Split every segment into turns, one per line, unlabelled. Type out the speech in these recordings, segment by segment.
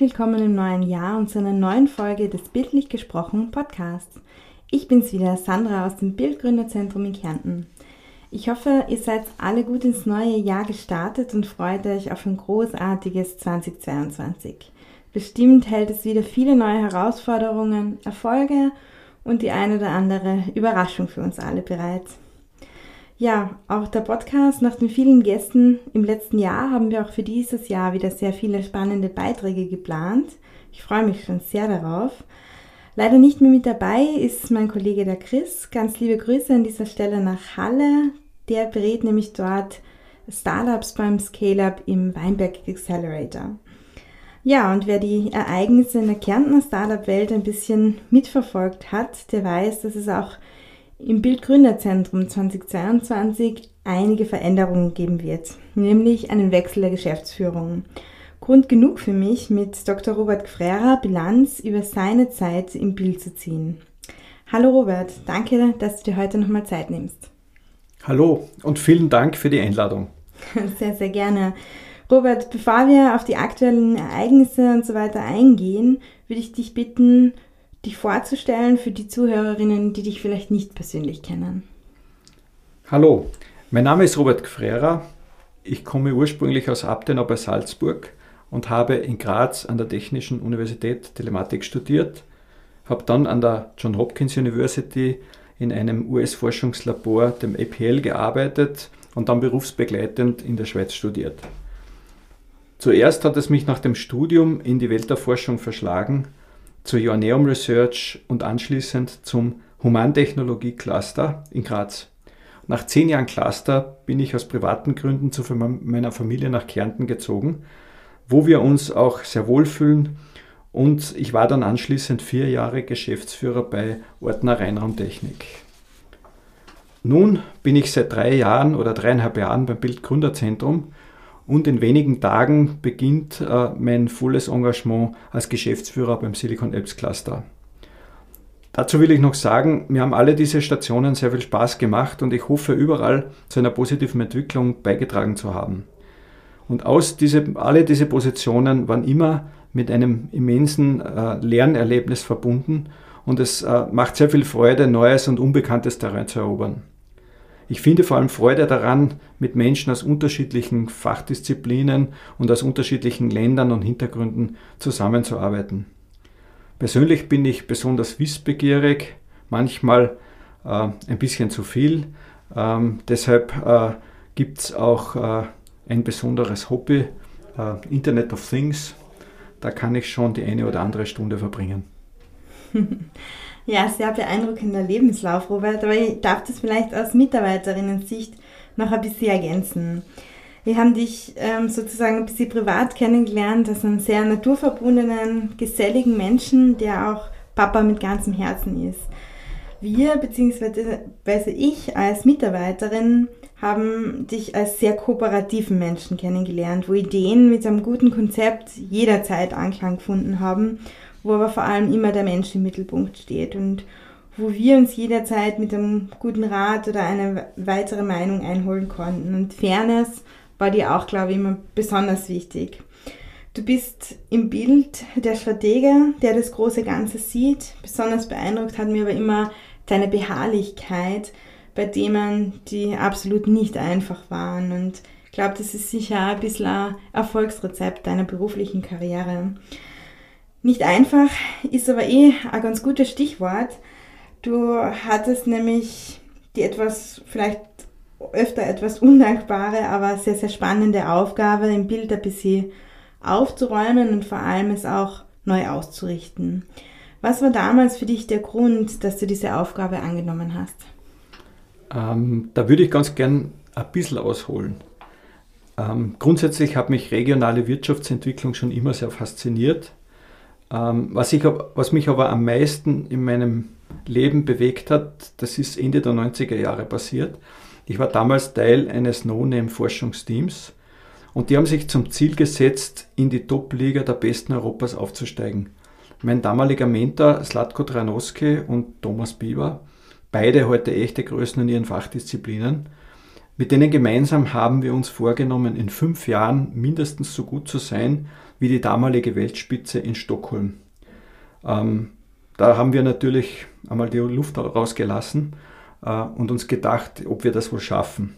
Herzlich willkommen im neuen Jahr und zu einer neuen Folge des Bildlich gesprochen Podcasts. Ich bin's wieder, Sandra aus dem Bildgründerzentrum in Kärnten. Ich hoffe, ihr seid alle gut ins neue Jahr gestartet und freut euch auf ein großartiges 2022. Bestimmt hält es wieder viele neue Herausforderungen, Erfolge und die ein oder andere Überraschung für uns alle bereit. Ja, auch der Podcast nach den vielen Gästen im letzten Jahr haben wir auch für dieses Jahr wieder sehr viele spannende Beiträge geplant. Ich freue mich schon sehr darauf. Leider nicht mehr mit dabei ist mein Kollege der Chris. Ganz liebe Grüße an dieser Stelle nach Halle. Der berät nämlich dort Startups beim Scale-Up im Weinberg Accelerator. Ja, und wer die Ereignisse in der Kärntner Startup-Welt ein bisschen mitverfolgt hat, der weiß, dass es auch im Bildgründerzentrum 2022 einige Veränderungen geben wird, nämlich einen Wechsel der Geschäftsführung. Grund genug für mich, mit Dr. Robert Gfrera Bilanz über seine Zeit im Bild zu ziehen. Hallo Robert, danke, dass du dir heute nochmal Zeit nimmst.
Hallo und vielen Dank für die Einladung.
Sehr, sehr gerne. Robert, bevor wir auf die aktuellen Ereignisse und so weiter eingehen, würde ich dich bitten, dich vorzustellen für die Zuhörerinnen, die dich vielleicht nicht persönlich kennen.
Hallo, mein Name ist Robert Gfrera. Ich komme ursprünglich aus Abtenau bei Salzburg und habe in Graz an der Technischen Universität Telematik studiert, habe dann an der John Hopkins University in einem US-Forschungslabor, dem APL, gearbeitet und dann berufsbegleitend in der Schweiz studiert. Zuerst hat es mich nach dem Studium in die Welt der Forschung verschlagen, zur Joanneum Research und anschließend zum Humantechnologie Cluster in Graz. Nach zehn Jahren Cluster bin ich aus privaten Gründen zu meiner Familie nach Kärnten gezogen wo wir uns auch sehr wohlfühlen. Und ich war dann anschließend vier Jahre Geschäftsführer bei Ordner Rheinraumtechnik. Nun bin ich seit drei Jahren oder dreieinhalb Jahren beim Bildgründerzentrum und in wenigen Tagen beginnt äh, mein volles Engagement als Geschäftsführer beim Silicon Apps Cluster. Dazu will ich noch sagen, mir haben alle diese Stationen sehr viel Spaß gemacht und ich hoffe überall zu einer positiven Entwicklung beigetragen zu haben. Und aus diese, alle diese Positionen waren immer mit einem immensen äh, Lernerlebnis verbunden und es äh, macht sehr viel Freude, neues und unbekanntes Terrain zu erobern. Ich finde vor allem Freude daran, mit Menschen aus unterschiedlichen Fachdisziplinen und aus unterschiedlichen Ländern und Hintergründen zusammenzuarbeiten. Persönlich bin ich besonders wissbegierig, manchmal äh, ein bisschen zu viel. Ähm, deshalb äh, gibt es auch äh, ein besonderes Hobby, äh, Internet of Things. Da kann ich schon die eine oder andere Stunde verbringen.
Ja, sehr beeindruckender Lebenslauf, Robert. Aber ich darf das vielleicht aus Mitarbeiterinnen-Sicht noch ein bisschen ergänzen. Wir haben dich ähm, sozusagen ein bisschen privat kennengelernt als einen sehr naturverbundenen, geselligen Menschen, der auch Papa mit ganzem Herzen ist. Wir, beziehungsweise ich als Mitarbeiterin, haben dich als sehr kooperativen Menschen kennengelernt, wo Ideen mit einem guten Konzept jederzeit Anklang gefunden haben, wo aber vor allem immer der Mensch im Mittelpunkt steht und wo wir uns jederzeit mit einem guten Rat oder eine weitere Meinung einholen konnten. Und Fairness war dir auch, glaube ich, immer besonders wichtig. Du bist im Bild der Stratege, der das große Ganze sieht. Besonders beeindruckt hat mir aber immer deine Beharrlichkeit, bei Themen, die absolut nicht einfach waren. Und ich glaube, das ist sicher ein bisschen ein Erfolgsrezept deiner beruflichen Karriere. Nicht einfach ist aber eh ein ganz gutes Stichwort. Du hattest nämlich die etwas, vielleicht öfter etwas undankbare, aber sehr, sehr spannende Aufgabe, im Bild ein bisschen aufzuräumen und vor allem es auch neu auszurichten. Was war damals für dich der Grund, dass du diese Aufgabe angenommen hast?
Ähm, da würde ich ganz gern ein bisschen ausholen. Ähm, grundsätzlich hat mich regionale Wirtschaftsentwicklung schon immer sehr fasziniert. Ähm, was, ich, was mich aber am meisten in meinem Leben bewegt hat, das ist Ende der 90er Jahre passiert. Ich war damals Teil eines No-Name-Forschungsteams und die haben sich zum Ziel gesetzt, in die Top-Liga der Besten Europas aufzusteigen. Mein damaliger Mentor Slatko Tranowski und Thomas Bieber beide heute echte Größen in ihren Fachdisziplinen. mit denen gemeinsam haben wir uns vorgenommen, in fünf Jahren mindestens so gut zu sein wie die damalige Weltspitze in Stockholm. Ähm, da haben wir natürlich einmal die Luft rausgelassen äh, und uns gedacht, ob wir das wohl schaffen.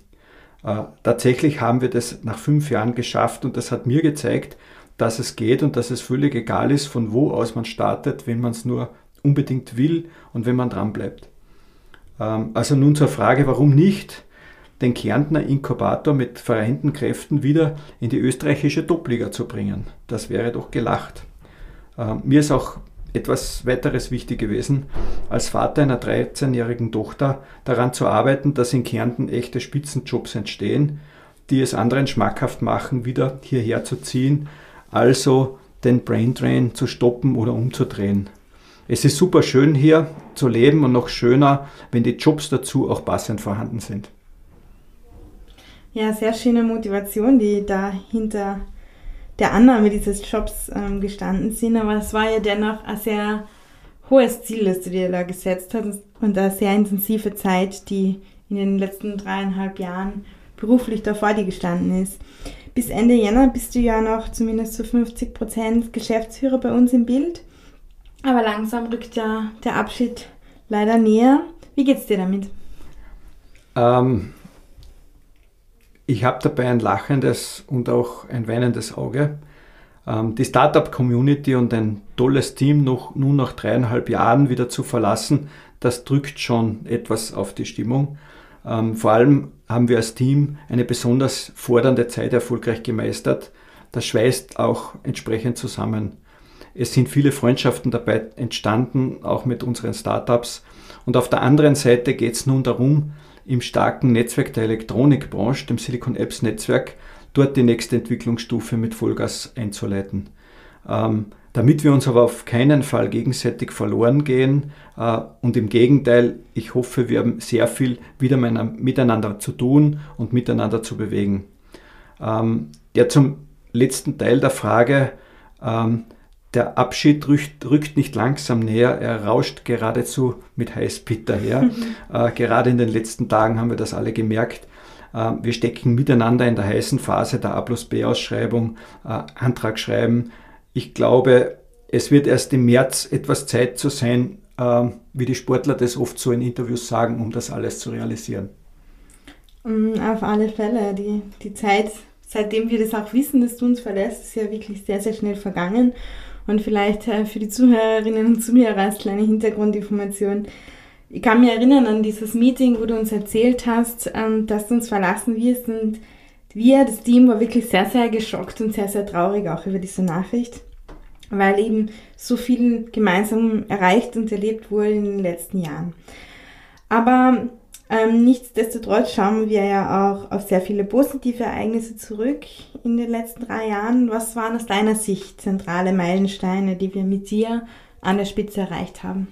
Äh, tatsächlich haben wir das nach fünf Jahren geschafft und das hat mir gezeigt, dass es geht und dass es völlig egal ist, von wo aus man startet, wenn man es nur unbedingt will und wenn man dran bleibt. Ähm, also nun zur Frage, warum nicht den Kärntner Inkubator mit vereinten Kräften wieder in die österreichische Topliga zu bringen. Das wäre doch gelacht. Ähm, mir ist auch etwas weiteres wichtig gewesen, als Vater einer 13-jährigen Tochter daran zu arbeiten, dass in Kärnten echte Spitzenjobs entstehen, die es anderen schmackhaft machen, wieder hierher zu ziehen, also den Braindrain zu stoppen oder umzudrehen. Es ist super schön hier zu leben und noch schöner, wenn die Jobs dazu auch passend vorhanden sind.
Ja, sehr schöne Motivation, die dahinter der Annahme dieses Jobs ähm, gestanden sind, aber es war ja dennoch ein sehr hohes Ziel, das du dir da gesetzt hast und eine sehr intensive Zeit, die in den letzten dreieinhalb Jahren beruflich da vor dir gestanden ist. Bis Ende Jänner bist du ja noch zumindest zu 50 Prozent Geschäftsführer bei uns im Bild, aber langsam rückt ja der Abschied leider näher. Wie geht's dir damit?
Ähm, ich habe dabei ein lachendes und auch ein weinendes Auge. Ähm, die Startup-Community und ein tolles Team noch, nun nach dreieinhalb Jahren wieder zu verlassen, das drückt schon etwas auf die Stimmung. Ähm, vor allem haben wir als Team eine besonders fordernde Zeit erfolgreich gemeistert. Das schweißt auch entsprechend zusammen. Es sind viele Freundschaften dabei entstanden, auch mit unseren Startups. Und auf der anderen Seite geht es nun darum, im starken Netzwerk der Elektronikbranche, dem Silicon Apps Netzwerk, dort die nächste Entwicklungsstufe mit Vollgas einzuleiten. Ähm, damit wir uns aber auf keinen Fall gegenseitig verloren gehen äh, und im Gegenteil, ich hoffe, wir haben sehr viel wieder miteinander zu tun und miteinander zu bewegen. Ähm, ja, zum letzten Teil der Frage, ähm, der Abschied rückt, rückt, nicht langsam näher, er rauscht geradezu mit Highspeed daher. äh, gerade in den letzten Tagen haben wir das alle gemerkt. Äh, wir stecken miteinander in der heißen Phase der A plus B-Ausschreibung, äh, Antrag schreiben. Ich glaube, es wird erst im März etwas Zeit zu sein, äh, wie die Sportler das oft so in Interviews sagen, um das alles zu realisieren.
Mm, auf alle Fälle. Die, die Zeit, seitdem wir das auch wissen, dass du uns verlässt, ist ja wirklich sehr, sehr schnell vergangen. Und vielleicht äh, für die Zuhörerinnen und Zuhörer als kleine Hintergrundinformation. Ich kann mich erinnern an dieses Meeting, wo du uns erzählt hast, ähm, dass du uns verlassen wirst. Und wir, das Team, war wirklich sehr, sehr geschockt und sehr, sehr traurig auch über diese Nachricht, weil eben so viel gemeinsam erreicht und erlebt wurde in den letzten Jahren. Aber ähm, nichtsdestotrotz schauen wir ja auch auf sehr viele positive Ereignisse zurück in den letzten drei Jahren. Was waren aus deiner Sicht zentrale Meilensteine, die wir mit dir an der Spitze erreicht haben?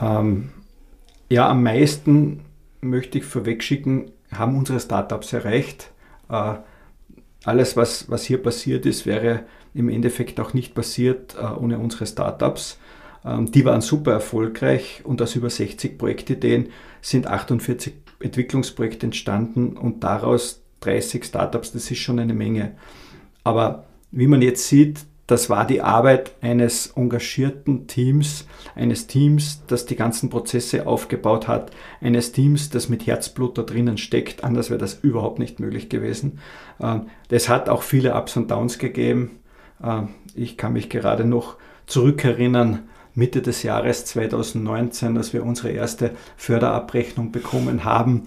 Ähm, ja, am meisten möchte ich vorwegschicken, haben unsere Startups erreicht. Äh, alles, was, was hier passiert ist, wäre im Endeffekt auch nicht passiert äh, ohne unsere Startups. Ähm, die waren super erfolgreich und aus über 60 Projektideen sind 48 Entwicklungsprojekte entstanden und daraus 30 Startups. Das ist schon eine Menge. Aber wie man jetzt sieht, das war die Arbeit eines engagierten Teams, eines Teams, das die ganzen Prozesse aufgebaut hat, eines Teams, das mit Herzblut da drinnen steckt. Anders wäre das überhaupt nicht möglich gewesen. Ähm, das hat auch viele Ups und Downs gegeben. Ähm, ich kann mich gerade noch zurückerinnern Mitte des Jahres 2019, als wir unsere erste Förderabrechnung bekommen haben,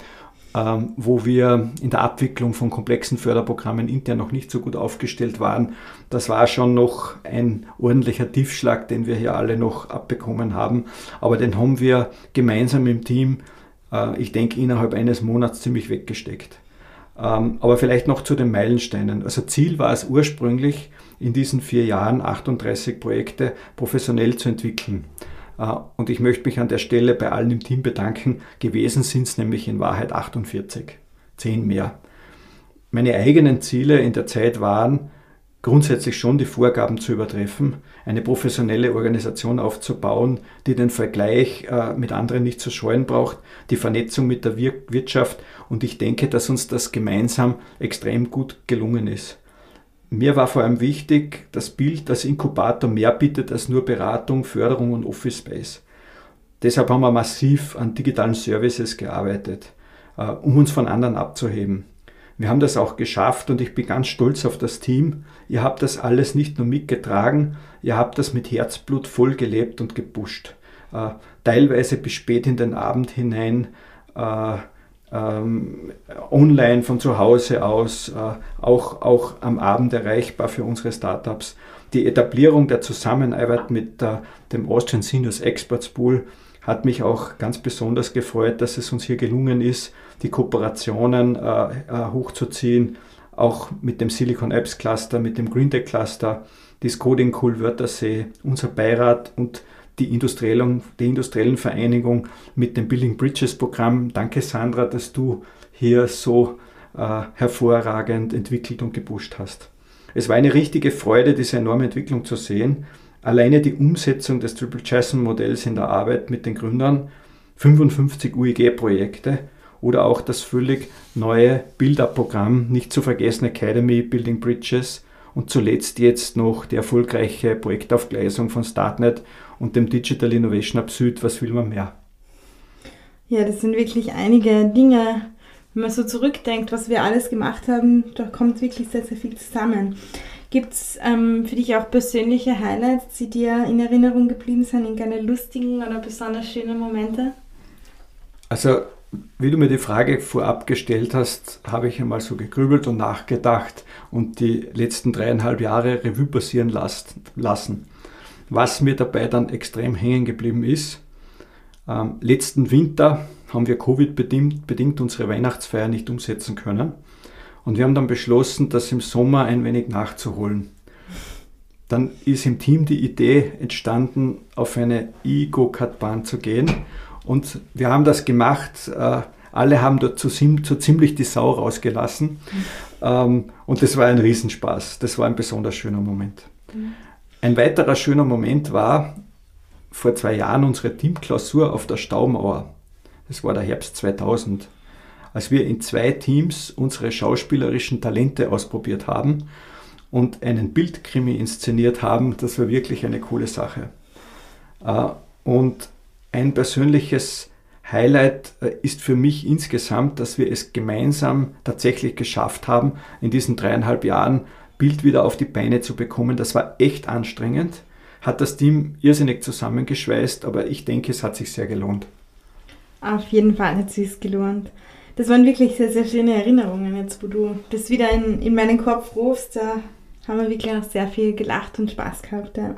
ähm, wo wir in der Abwicklung von komplexen Förderprogrammen intern noch nicht so gut aufgestellt waren. Das war schon noch ein ordentlicher Tiefschlag, den wir hier alle noch abbekommen haben. Aber den haben wir gemeinsam im Team, äh, ich denke, innerhalb eines Monats ziemlich weggesteckt. Ähm, aber vielleicht noch zu den Meilensteinen. Also Ziel war es ursprünglich, in diesen vier Jahren 38 Projekte professionell zu entwickeln. Äh, und ich möchte mich an der Stelle bei allen im Team bedanken. Gewesen sind es nämlich in Wahrheit 48, zehn mehr. Meine eigenen Ziele in der Zeit waren, grundsätzlich schon die Vorgaben zu übertreffen, eine professionelle Organisation aufzubauen, die den Vergleich äh, mit anderen nicht zu scheuen braucht, die Vernetzung mit der Wir Wirtschaft und ich denke, dass uns das gemeinsam extrem gut gelungen ist. Mir war vor allem wichtig, das Bild, dass Inkubator mehr bietet als nur Beratung, Förderung und Office Space. Deshalb haben wir massiv an digitalen Services gearbeitet, äh, um uns von anderen abzuheben. Wir haben das auch geschafft und ich bin ganz stolz auf das Team. Ihr habt das alles nicht nur mitgetragen, ihr habt das mit Herzblut voll gelebt und gepusht. Äh, teilweise bis spät in den Abend hinein, äh, ähm, online von zu Hause aus, äh, auch, auch am Abend erreichbar für unsere Startups. Die Etablierung der Zusammenarbeit mit äh, dem Austrian Seniors Experts Pool hat mich auch ganz besonders gefreut, dass es uns hier gelungen ist, die Kooperationen äh, äh, hochzuziehen, auch mit dem Silicon Apps Cluster, mit dem Green Tech Cluster, das Coding Cool Wörthersee, unser Beirat und die industriellen, die industriellen Vereinigung mit dem Building Bridges Programm. Danke Sandra, dass du hier so äh, hervorragend entwickelt und gepusht hast. Es war eine richtige Freude, diese enorme Entwicklung zu sehen. Alleine die Umsetzung des Triple Jason Modells in der Arbeit mit den Gründern, 55 UIG-Projekte oder auch das völlig neue Build-Up-Programm, nicht zu vergessen Academy Building Bridges und zuletzt jetzt noch die erfolgreiche Projektaufgleisung von Startnet und dem Digital Innovation Hub Süd. Was will man mehr?
Ja, das sind wirklich einige Dinge, wenn man so zurückdenkt, was wir alles gemacht haben, da kommt wirklich sehr, sehr viel zusammen. Gibt es ähm, für dich auch persönliche Highlights, die dir in Erinnerung geblieben sind, irgendeine lustigen oder besonders schönen Momente?
Also wie du mir die Frage vorab gestellt hast, habe ich einmal so gegrübelt und nachgedacht und die letzten dreieinhalb Jahre Revue passieren lassen. Was mir dabei dann extrem hängen geblieben ist, ähm, letzten Winter haben wir Covid-bedingt bedingt unsere Weihnachtsfeier nicht umsetzen können. Und wir haben dann beschlossen, das im Sommer ein wenig nachzuholen. Dann ist im Team die Idee entstanden, auf eine E-Go-Kart-Bahn zu gehen und wir haben das gemacht. Äh, alle haben dort so, so, ziemlich die Sau rausgelassen. Mhm. und das war ein Riesenspaß. Das war ein besonders schöner Moment. Mhm. Ein weiterer schöner Moment war vor zwei Jahren unsere Teamklausur auf der Staumauer. Das war der Herbst 2000, als wir in zwei Teams unsere schauspielerischen Talente ausprobiert haben und einen Bildkrimi inszeniert haben. Das war wirklich eine coole Sache. Äh, und ein persönliches Highlight äh, ist für mich insgesamt, dass wir es gemeinsam tatsächlich geschafft haben, in diesen dreieinhalb Jahren Bild wieder auf die Beine zu bekommen. Das war echt anstrengend, hat das Team irrsinnig zusammengeschweißt, aber ich denke, es hat sich sehr gelohnt.
Auf jeden Fall hat es sich gelohnt. Das waren wirklich sehr, sehr schöne Erinnerungen, jetzt wo du das wieder in, in meinen Kopf rufst. Da haben wir wirklich auch sehr viel gelacht und Spaß gehabt. Ja.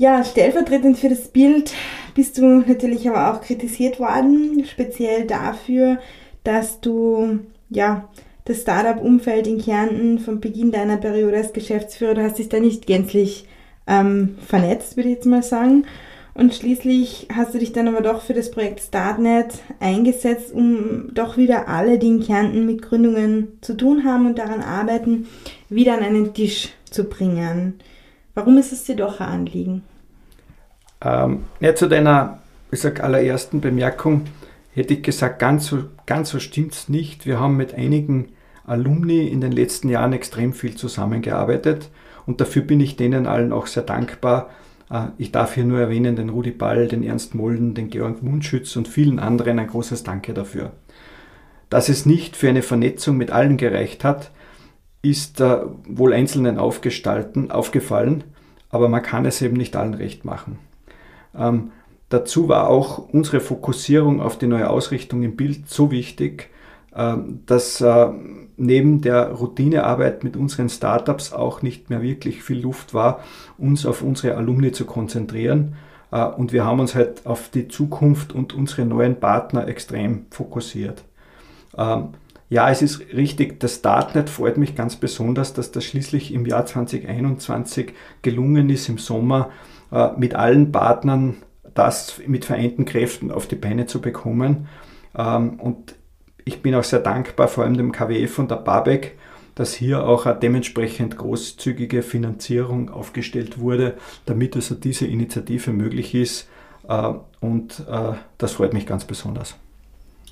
Ja, stellvertretend für das Bild bist du natürlich aber auch kritisiert worden, speziell dafür, dass du ja das Startup-Umfeld in Kärnten von Beginn deiner Periode als Geschäftsführer, du hast dich da nicht gänzlich ähm, vernetzt, würde ich jetzt mal sagen. Und schließlich hast du dich dann aber doch für das Projekt Startnet eingesetzt, um doch wieder alle, die in Kärnten mit Gründungen zu tun haben und daran arbeiten, wieder an einen Tisch zu bringen. Warum ist es dir doch ein Anliegen?
Ähm, ja, zu deiner ich sag, allerersten Bemerkung hätte ich gesagt, ganz so, ganz so stimmt es nicht. Wir haben mit einigen Alumni in den letzten Jahren extrem viel zusammengearbeitet und dafür bin ich denen allen auch sehr dankbar. Äh, ich darf hier nur erwähnen den Rudi Ball, den Ernst Molden, den Georg Mundschütz und vielen anderen ein großes Danke dafür. Dass es nicht für eine Vernetzung mit allen gereicht hat, ist äh, wohl Einzelnen aufgestalten, aufgefallen, aber man kann es eben nicht allen recht machen. Ähm, dazu war auch unsere Fokussierung auf die neue Ausrichtung im Bild so wichtig, äh, dass äh, neben der Routinearbeit mit unseren Startups auch nicht mehr wirklich viel Luft war, uns auf unsere Alumni zu konzentrieren. Äh, und wir haben uns halt auf die Zukunft und unsere neuen Partner extrem fokussiert. Ähm, ja, es ist richtig, das Startnet freut mich ganz besonders, dass das schließlich im Jahr 2021 gelungen ist, im Sommer mit allen Partnern das mit vereinten Kräften auf die Beine zu bekommen. Ähm, und ich bin auch sehr dankbar, vor allem dem KWF und der BABEC, dass hier auch eine dementsprechend großzügige Finanzierung aufgestellt wurde, damit also diese Initiative möglich ist. Äh, und äh, das freut mich ganz besonders.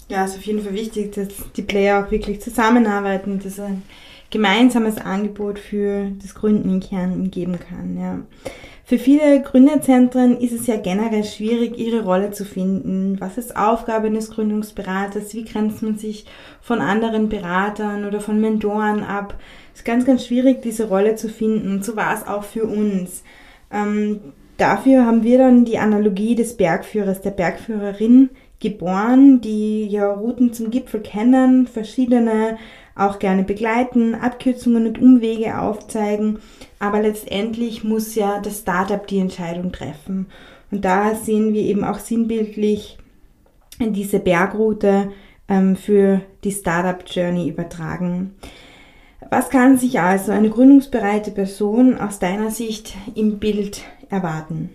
Ja, es ist auf jeden Fall wichtig, dass die Player auch wirklich zusammenarbeiten, dass ein gemeinsames Angebot für das Gründen in Kärnten geben kann. Ja. Für viele Gründerzentren ist es ja generell schwierig, ihre Rolle zu finden. Was ist Aufgabe eines Gründungsberaters? Wie grenzt man sich von anderen Beratern oder von Mentoren ab? Es ist ganz, ganz schwierig, diese Rolle zu finden. Und so war es auch für uns. Ähm, dafür haben wir dann die Analogie des Bergführers, der Bergführerin geboren, die ja Routen zum Gipfel kennen, verschiedene auch gerne begleiten, Abkürzungen und Umwege aufzeigen, aber letztendlich muss ja das Startup die Entscheidung treffen. Und da sehen wir eben auch sinnbildlich diese Bergroute ähm, für die Startup Journey übertragen. Was kann sich also eine gründungsbereite Person aus deiner Sicht im Bild erwarten?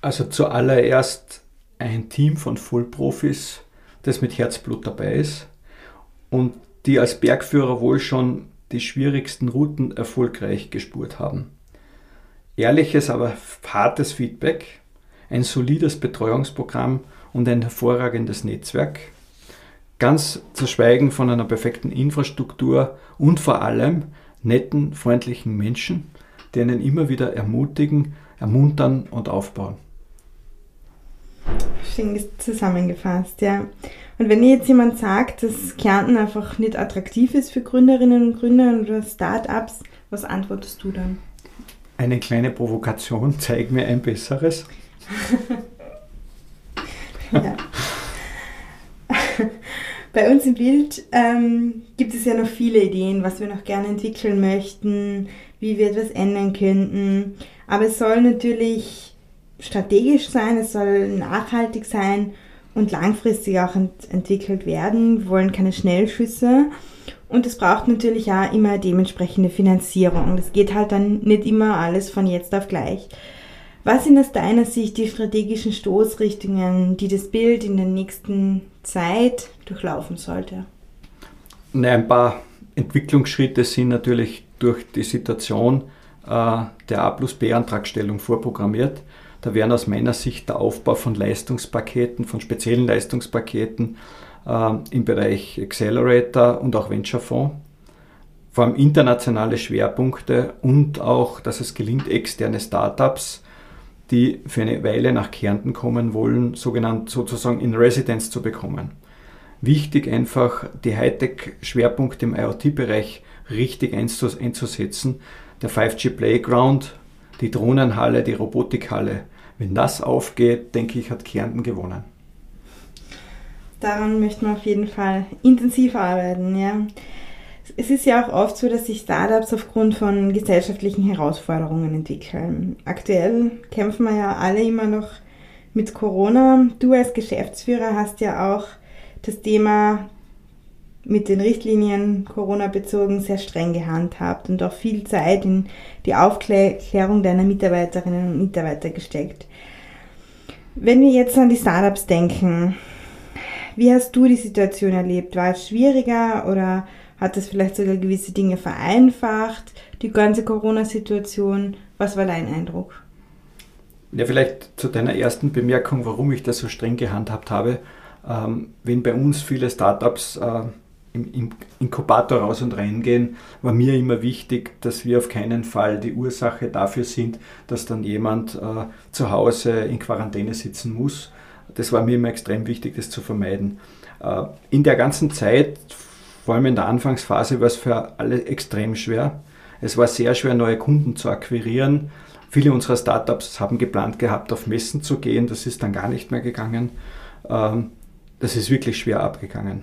Also zuallererst ein Team von Vollprofis, das mit Herzblut dabei ist und die als Bergführer wohl schon die schwierigsten Routen erfolgreich gespurt haben. Ehrliches, aber hartes Feedback, ein solides Betreuungsprogramm und ein hervorragendes Netzwerk, ganz zu schweigen von einer perfekten Infrastruktur und vor allem netten, freundlichen Menschen, die einen immer wieder ermutigen, ermuntern und aufbauen.
Schön zusammengefasst, ja. Und wenn jetzt jemand sagt, dass Kärnten einfach nicht attraktiv ist für Gründerinnen und Gründer oder Startups, was antwortest du dann?
Eine kleine Provokation, zeig mir ein besseres.
ja. Bei uns im Bild ähm, gibt es ja noch viele Ideen, was wir noch gerne entwickeln möchten, wie wir etwas ändern könnten. Aber es soll natürlich strategisch sein, es soll nachhaltig sein und langfristig auch ent entwickelt werden. Wir wollen keine Schnellschüsse. Und es braucht natürlich auch immer dementsprechende Finanzierung. Das geht halt dann nicht immer alles von jetzt auf gleich. Was sind aus deiner Sicht die strategischen Stoßrichtungen, die das Bild in der nächsten Zeit durchlaufen sollte?
Ein paar Entwicklungsschritte sind natürlich durch die Situation äh, der A plus B-Antragstellung vorprogrammiert. Da wären aus meiner Sicht der Aufbau von Leistungspaketen, von speziellen Leistungspaketen äh, im Bereich Accelerator und auch Venture Fonds, vor allem internationale Schwerpunkte und auch, dass es gelingt, externe Startups, die für eine Weile nach Kärnten kommen wollen, sogenannt sozusagen in Residence zu bekommen. Wichtig einfach, die Hightech-Schwerpunkte im IoT-Bereich richtig einzusetzen. Der 5G Playground, die Drohnenhalle, die Robotikhalle. Wenn das aufgeht, denke ich, hat Kärnten gewonnen.
Daran möchten wir auf jeden Fall intensiv arbeiten, ja. Es ist ja auch oft so, dass sich Startups aufgrund von gesellschaftlichen Herausforderungen entwickeln. Aktuell kämpfen wir ja alle immer noch mit Corona. Du als Geschäftsführer hast ja auch das Thema mit den Richtlinien Corona-bezogen sehr streng gehandhabt und auch viel Zeit in die Aufklärung deiner Mitarbeiterinnen und Mitarbeiter gesteckt. Wenn wir jetzt an die Startups denken, wie hast du die Situation erlebt? War es schwieriger oder hat es vielleicht sogar gewisse Dinge vereinfacht, die ganze Corona-Situation? Was war dein Eindruck?
Ja, vielleicht zu deiner ersten Bemerkung, warum ich das so streng gehandhabt habe. Ähm, wenn bei uns viele Startups äh, im Inkubator raus und reingehen, war mir immer wichtig, dass wir auf keinen Fall die Ursache dafür sind, dass dann jemand äh, zu Hause in Quarantäne sitzen muss. Das war mir immer extrem wichtig, das zu vermeiden. Äh, in der ganzen Zeit, vor allem in der Anfangsphase, war es für alle extrem schwer. Es war sehr schwer, neue Kunden zu akquirieren. Viele unserer Startups haben geplant gehabt, auf Messen zu gehen. Das ist dann gar nicht mehr gegangen. Ähm, das ist wirklich schwer abgegangen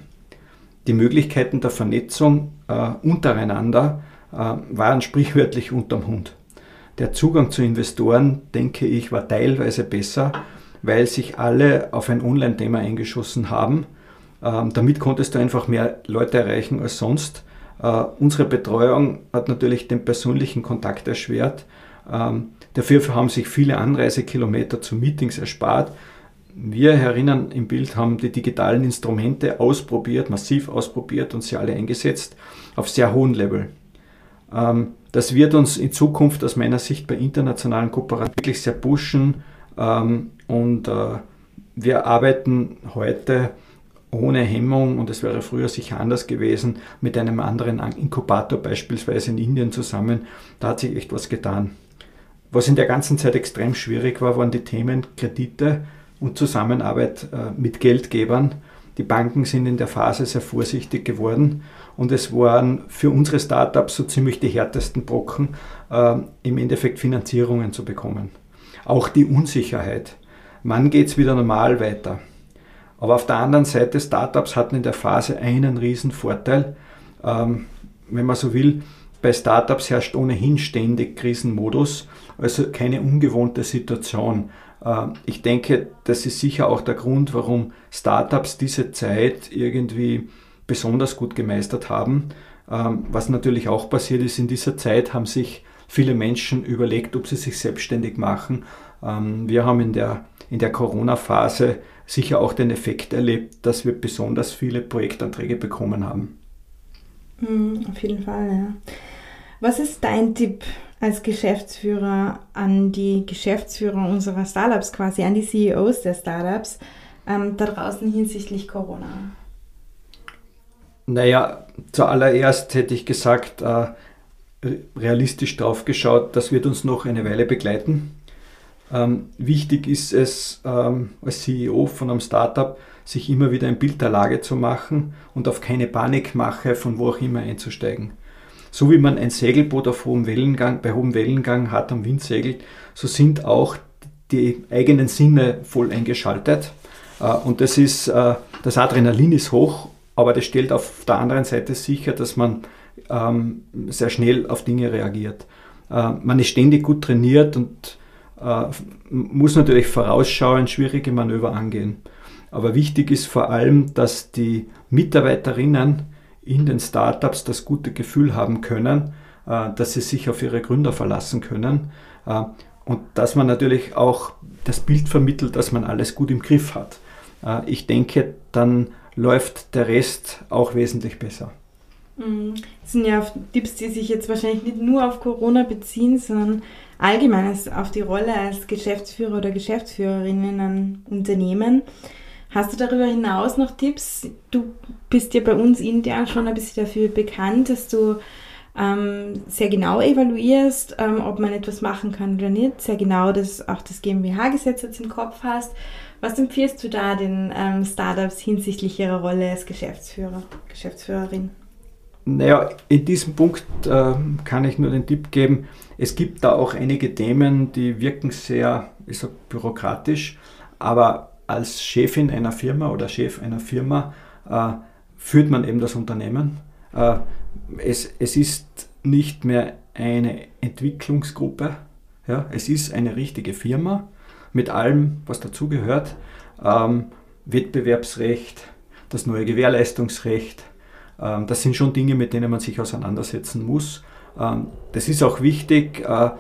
die Möglichkeiten der Vernetzung äh, untereinander äh, waren sprichwörtlich unterm Hund. Der Zugang zu Investoren, denke ich, war teilweise besser, weil sich alle auf ein Online-Thema eingeschossen haben. Ähm, damit konntest du einfach mehr Leute erreichen als sonst. Äh, unsere Betreuung hat natürlich den persönlichen Kontakt erschwert. Ähm, dafür haben sich viele Anreisekilometer zu Meetings erspart. Wir herinnen im Bild haben die digitalen Instrumente ausprobiert, massiv ausprobiert und sie alle eingesetzt auf sehr hohem Level. Ähm, das wird uns in Zukunft aus meiner Sicht bei internationalen Kooperationen wirklich sehr pushen ähm, und äh, wir arbeiten heute ohne Hemmung und es wäre früher sicher anders gewesen mit einem anderen Inkubator beispielsweise in Indien zusammen. Da hat sich echt was getan. Was in der ganzen Zeit extrem schwierig war, waren die Themen Kredite und Zusammenarbeit äh, mit Geldgebern. Die Banken sind in der Phase sehr vorsichtig geworden und es waren für unsere Startups so ziemlich die härtesten Brocken, äh, im Endeffekt Finanzierungen zu bekommen. Auch die Unsicherheit. Wann geht es wieder normal weiter? Aber auf der anderen Seite, Startups hatten in der Phase einen riesen Vorteil. Ähm, wenn man so will, bei Startups herrscht ohnehin ständig Krisenmodus, also keine ungewohnte Situation. Äh, ich denke, das ist sicher auch der Grund, warum Startups diese Zeit irgendwie besonders gut gemeistert haben. Ähm, was natürlich auch passiert ist, in dieser Zeit haben sich viele Menschen überlegt, ob sie sich selbstständig machen. Ähm, wir haben in der, in der Corona-Phase sicher auch den Effekt erlebt, dass wir besonders viele Projektanträge bekommen haben.
Mhm, auf jeden Fall, ja. Was ist dein Tipp als Geschäftsführer an die Geschäftsführer unserer Startups, quasi an die CEOs der Startups ähm, da draußen hinsichtlich Corona?
Naja, zuallererst hätte ich gesagt, äh, realistisch drauf geschaut, das wird uns noch eine Weile begleiten. Ähm, wichtig ist es ähm, als CEO von einem Startup, sich immer wieder ein Bild der Lage zu machen und auf keine Panikmache von wo auch immer einzusteigen. So wie man ein Segelboot auf hohem Wellengang, bei hohem Wellengang hart am Wind segelt, so sind auch die eigenen Sinne voll eingeschaltet. Äh, und das ist, äh, das Adrenalin ist hoch aber das stellt auf der anderen Seite sicher, dass man ähm, sehr schnell auf Dinge reagiert. Äh, man ist ständig gut trainiert und muss natürlich vorausschauend schwierige Manöver angehen. Aber wichtig ist vor allem, dass die Mitarbeiterinnen in den Startups das gute Gefühl haben können, äh, dass sie sich auf ihre Gründer verlassen können äh, und dass man natürlich auch das Bild vermittelt, dass man alles gut im Griff hat. Äh, ich denke, dann läuft der Rest auch wesentlich besser.
Mhm. Das sind ja Tipps, die sich jetzt wahrscheinlich nicht nur auf Corona beziehen, sondern allgemein auf die Rolle als Geschäftsführer oder Geschäftsführerin in einem Unternehmen. Hast du darüber hinaus noch Tipps? Du bist ja bei uns intern schon ein bisschen dafür bekannt, dass du ähm, sehr genau evaluierst, ähm, ob man etwas machen kann oder nicht, sehr genau das, auch das GmbH-Gesetz jetzt im Kopf hast was empfiehlst du da den ähm, Startups hinsichtlich ihrer Rolle als Geschäftsführer, Geschäftsführerin?
Naja, in diesem Punkt äh, kann ich nur den Tipp geben, es gibt da auch einige Themen, die wirken sehr ich sag, bürokratisch, aber als Chefin einer Firma oder Chef einer Firma äh, führt man eben das Unternehmen. Äh, es, es ist nicht mehr eine Entwicklungsgruppe, ja, es ist eine richtige Firma mit allem, was dazugehört. Ähm, Wettbewerbsrecht, das neue Gewährleistungsrecht, ähm, das sind schon Dinge, mit denen man sich auseinandersetzen muss. Ähm, das ist auch wichtig, äh,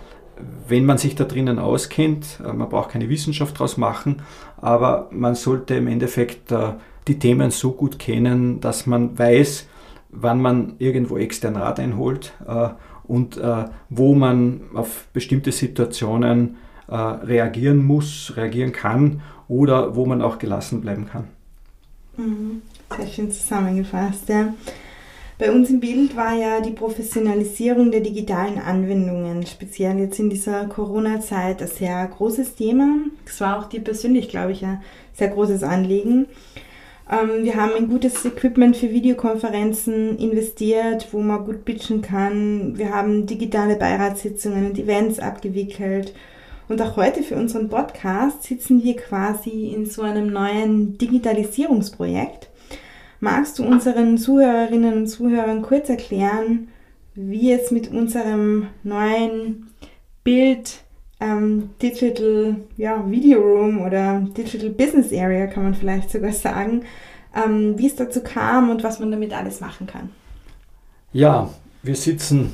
wenn man sich da drinnen auskennt. Äh, man braucht keine Wissenschaft daraus machen, aber man sollte im Endeffekt äh, die Themen so gut kennen, dass man weiß, wann man irgendwo extern Rat einholt äh, und äh, wo man auf bestimmte Situationen reagieren muss, reagieren kann oder wo man auch gelassen bleiben kann.
Mhm. Sehr schön zusammengefasst. Ja. Bei uns im Bild war ja die Professionalisierung der digitalen Anwendungen, speziell jetzt in dieser Corona-Zeit, ein sehr großes Thema. Es war auch dir persönlich, glaube ich, ein sehr großes Anliegen. Ähm, wir haben in gutes Equipment für Videokonferenzen investiert, wo man gut pitchen kann. Wir haben digitale Beiratssitzungen und Events abgewickelt und auch heute für unseren Podcast sitzen wir quasi in so einem neuen Digitalisierungsprojekt. Magst du unseren Zuhörerinnen und Zuhörern kurz erklären, wie es mit unserem neuen Bild ähm, Digital ja, Video Room oder Digital Business Area kann man vielleicht sogar sagen, ähm, wie es dazu kam und was man damit alles machen kann?
Ja, wir sitzen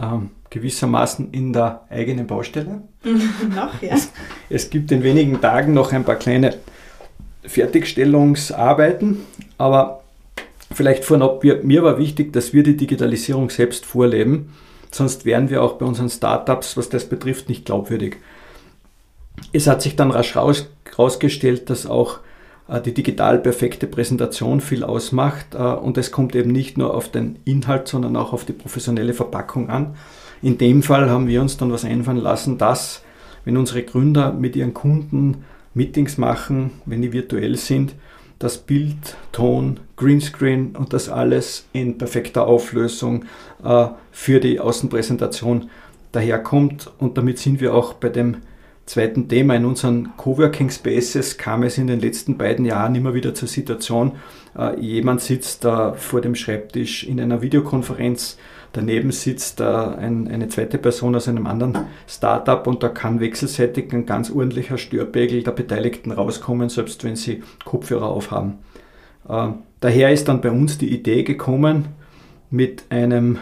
ähm, gewissermaßen in der eigenen Baustelle.
noch, ja.
Es, es, gibt in wenigen Tagen noch ein paar kleine Fertigstellungsarbeiten, aber vielleicht vorab, mir war wichtig, dass wir die Digitalisierung selbst vorleben, sonst wären wir auch bei unseren Startups, was das betrifft, nicht glaubwürdig. Es hat sich dann rasch herausgestellt, dass auch äh, die digital perfekte Präsentation viel ausmacht äh, und es kommt eben nicht nur auf den Inhalt, sondern auch auf die professionelle Verpackung an. In dem Fall haben wir uns dann was einfallen lassen, dass wenn unsere Gründer mit ihren Kunden Meetings machen, wenn die virtuell sind, das Bild, Ton, Greenscreen und das alles in perfekter Auflösung äh, für die Außenpräsentation daherkommt. Und damit sind wir auch bei dem zweiten Thema. In unseren Coworking Spaces kam es in den letzten beiden Jahren immer wieder zur Situation, äh, jemand sitzt da vor dem Schreibtisch in einer Videokonferenz Daneben sitzt ein, eine zweite Person aus einem anderen Startup und da kann wechselseitig ein ganz ordentlicher Störpegel der Beteiligten rauskommen, selbst wenn sie Kopfhörer aufhaben. Äh, daher ist dann bei uns die Idee gekommen, mit einem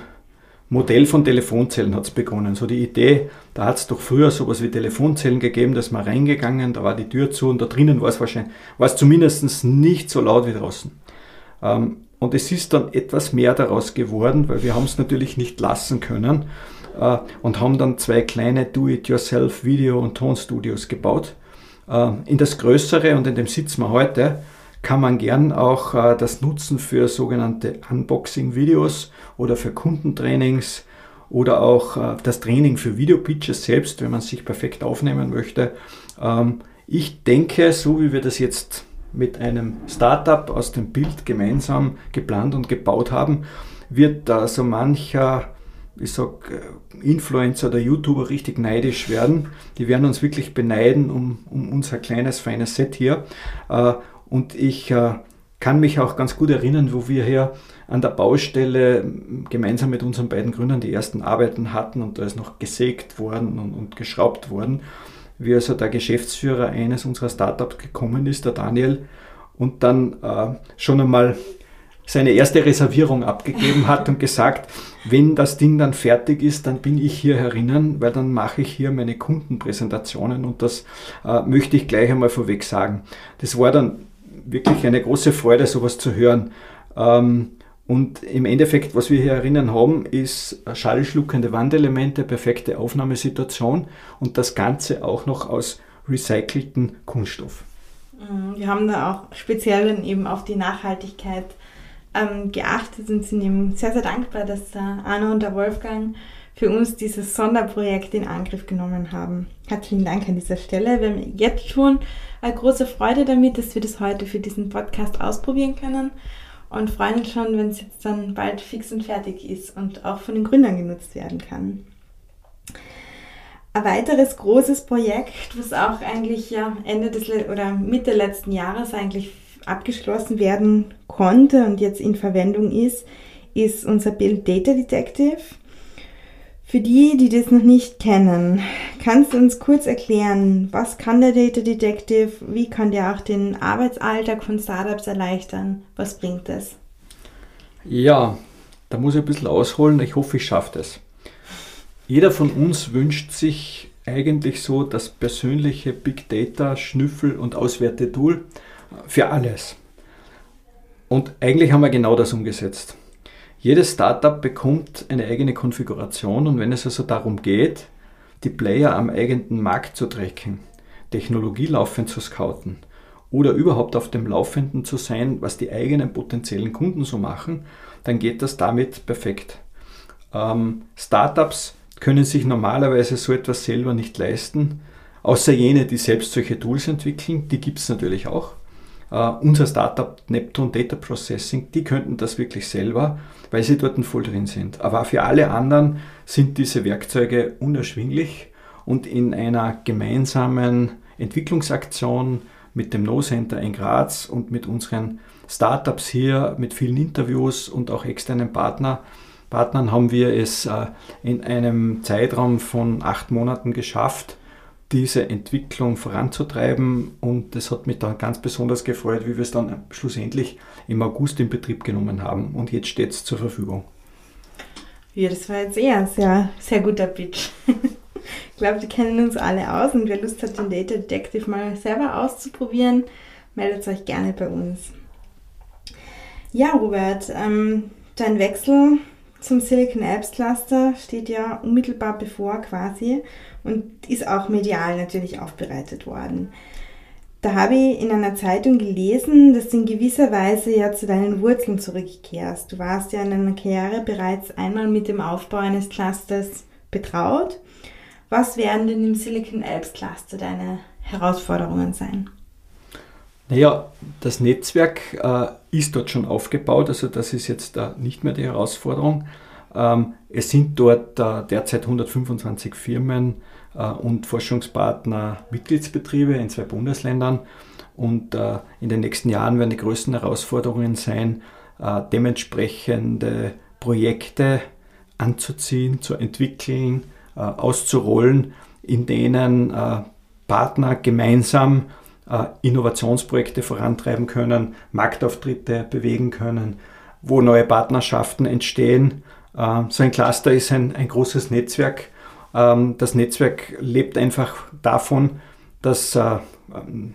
Modell von Telefonzellen hat es begonnen. So die Idee, da hat es doch früher sowas wie Telefonzellen gegeben, da ist man reingegangen, da war die Tür zu und da drinnen war es wahrscheinlich, war es zumindest nicht so laut wie draußen. Ähm, und es ist dann etwas mehr daraus geworden, weil wir haben es natürlich nicht lassen können äh, und haben dann zwei kleine Do-it-yourself Video- und Tonstudios gebaut. Äh, in das größere und in dem sitzen wir heute kann man gern auch äh, das nutzen für sogenannte Unboxing-Videos oder für Kundentrainings oder auch äh, das Training für Videopitches selbst, wenn man sich perfekt aufnehmen möchte. Ähm, ich denke, so wie wir das jetzt mit einem Startup aus dem Bild gemeinsam geplant und gebaut haben, wird da so mancher, ich sag, äh, Influencer oder YouTuber richtig neidisch werden. Die werden uns wirklich beneiden um, um unser kleines, feines Set hier. Äh, und ich kann mich auch ganz gut erinnern, wo wir hier an der Baustelle gemeinsam mit unseren beiden Gründern die ersten Arbeiten hatten und da ist noch gesägt worden und, und geschraubt worden wie also der Geschäftsführer eines unserer Startups gekommen ist, der Daniel, und dann äh, schon einmal seine erste Reservierung abgegeben hat und gesagt, wenn das Ding dann fertig ist, dann bin ich hier herinnen, weil dann mache ich hier meine Kundenpräsentationen und das äh, möchte ich gleich einmal vorweg sagen. Das war dann wirklich eine große Freude, sowas zu hören. Ähm, und im Endeffekt, was wir hier erinnern haben, ist schallschluckende Wandelemente, perfekte Aufnahmesituation und das Ganze auch noch aus recycelten Kunststoff.
Mhm, wir haben da auch speziell eben auf die Nachhaltigkeit ähm, geachtet und sind eben sehr, sehr dankbar, dass der Arno und der Wolfgang für uns dieses Sonderprojekt in Angriff genommen haben. Herzlichen Dank an dieser Stelle. Wir haben jetzt schon eine große Freude damit, dass wir das heute für diesen Podcast ausprobieren können und freuen uns schon, wenn es jetzt dann bald fix und fertig ist und auch von den Gründern genutzt werden kann. Ein weiteres großes Projekt, was auch eigentlich ja Ende des oder Mitte letzten Jahres eigentlich abgeschlossen werden konnte und jetzt in Verwendung ist, ist unser Build Data Detective. Für die, die das noch nicht kennen, kannst du uns kurz erklären, was kann der Data Detective, wie kann der auch den Arbeitsalltag von Startups erleichtern, was bringt es?
Ja, da muss ich ein bisschen ausholen, ich hoffe, ich schaffe das. Jeder von uns wünscht sich eigentlich so das persönliche Big Data Schnüffel- und Auswertetool für alles. Und eigentlich haben wir genau das umgesetzt. Jedes Startup bekommt eine eigene Konfiguration und wenn es also darum geht, die Player am eigenen Markt zu tracken, Technologie laufend zu scouten oder überhaupt auf dem Laufenden zu sein, was die eigenen potenziellen Kunden so machen, dann geht das damit perfekt. Ähm, Startups können sich normalerweise so etwas selber nicht leisten, außer jene, die selbst solche Tools entwickeln, die gibt es natürlich auch. Uh, unser Startup Neptune Data Processing, die könnten das wirklich selber, weil sie dort voll drin sind. Aber für alle anderen sind diese Werkzeuge unerschwinglich und in einer gemeinsamen Entwicklungsaktion mit dem No Center in Graz und mit unseren Startups hier, mit vielen Interviews und auch externen Partner, Partnern haben wir es uh, in einem Zeitraum von acht Monaten geschafft, diese Entwicklung voranzutreiben. Und das hat mich dann ganz besonders gefreut, wie wir es dann schlussendlich im August in Betrieb genommen haben. Und jetzt steht es zur Verfügung.
Ja, das war jetzt eher ein sehr, sehr guter Pitch. ich glaube, wir kennen uns alle aus und wer Lust hat, den Data Detective mal selber auszuprobieren, meldet euch gerne bei uns. Ja, Robert, ähm, dein Wechsel zum Silicon Apps Cluster steht ja unmittelbar bevor quasi und ist auch medial natürlich aufbereitet worden. Da habe ich in einer Zeitung gelesen, dass du in gewisser Weise ja zu deinen Wurzeln zurückkehrst. Du warst ja in deiner Karriere bereits einmal mit dem Aufbau eines Clusters betraut. Was werden denn im Silicon Alps Cluster deine Herausforderungen sein?
Naja, das Netzwerk äh, ist dort schon aufgebaut, also das ist jetzt äh, nicht mehr die Herausforderung. Ähm, es sind dort äh, derzeit 125 Firmen äh, und Forschungspartner Mitgliedsbetriebe in zwei Bundesländern und äh, in den nächsten Jahren werden die größten Herausforderungen sein, äh, dementsprechende Projekte anzuziehen, zu entwickeln, auszurollen, in denen Partner gemeinsam Innovationsprojekte vorantreiben können, Marktauftritte bewegen können, wo neue Partnerschaften entstehen. So ein Cluster ist ein, ein großes Netzwerk, ähm, das Netzwerk lebt einfach davon, dass äh,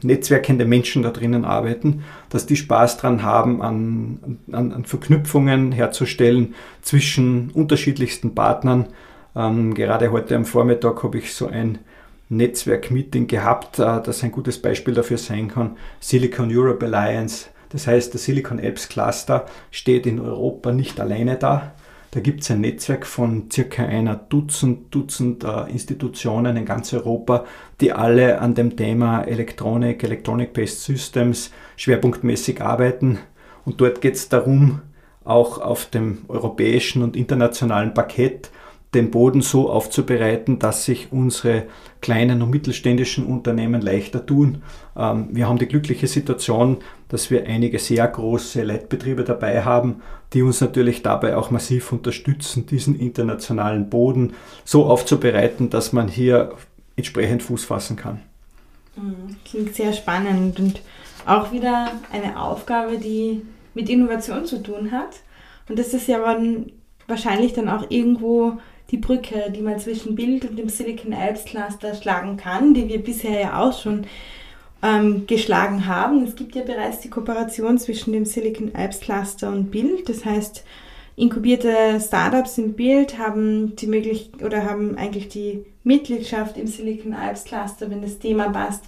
netzwerkende Menschen da drinnen arbeiten, dass die Spaß dran haben, an, an, an Verknüpfungen herzustellen zwischen unterschiedlichsten Partnern. Ähm, gerade heute am Vormittag habe ich so ein Netzwerk-Meeting gehabt, äh, das ein gutes Beispiel dafür sein kann. Silicon Europe Alliance, das heißt, der Silicon Apps Cluster steht in Europa nicht alleine da, da gibt es ein Netzwerk von circa einer Dutzend, Dutzend äh, Institutionen in ganz Europa, die alle an dem Thema Elektronik, Electronic-Based Systems schwerpunktmäßig arbeiten. Und dort geht es darum, auch auf dem europäischen und internationalen Parkett den Boden so aufzubereiten, dass sich unsere kleinen und mittelständischen Unternehmen leichter tun. Ähm, wir haben die glückliche Situation, dass wir einige sehr große Leitbetriebe dabei haben, die uns natürlich dabei auch massiv unterstützen, diesen internationalen Boden so aufzubereiten, dass man hier entsprechend Fuß fassen kann.
Mhm, klingt sehr spannend und auch wieder eine Aufgabe, die mit Innovation zu tun hat. Und das ist ja wahrscheinlich dann auch irgendwo die Brücke, die man zwischen Bild und dem Silicon Alps Cluster schlagen kann, die wir bisher ja auch schon ähm, geschlagen haben. Es gibt ja bereits die Kooperation zwischen dem Silicon Alps Cluster und Bild. Das heißt, inkubierte Startups im Bild haben die Möglichkeit oder haben eigentlich die Mitgliedschaft im Silicon Alps Cluster, wenn das Thema passt,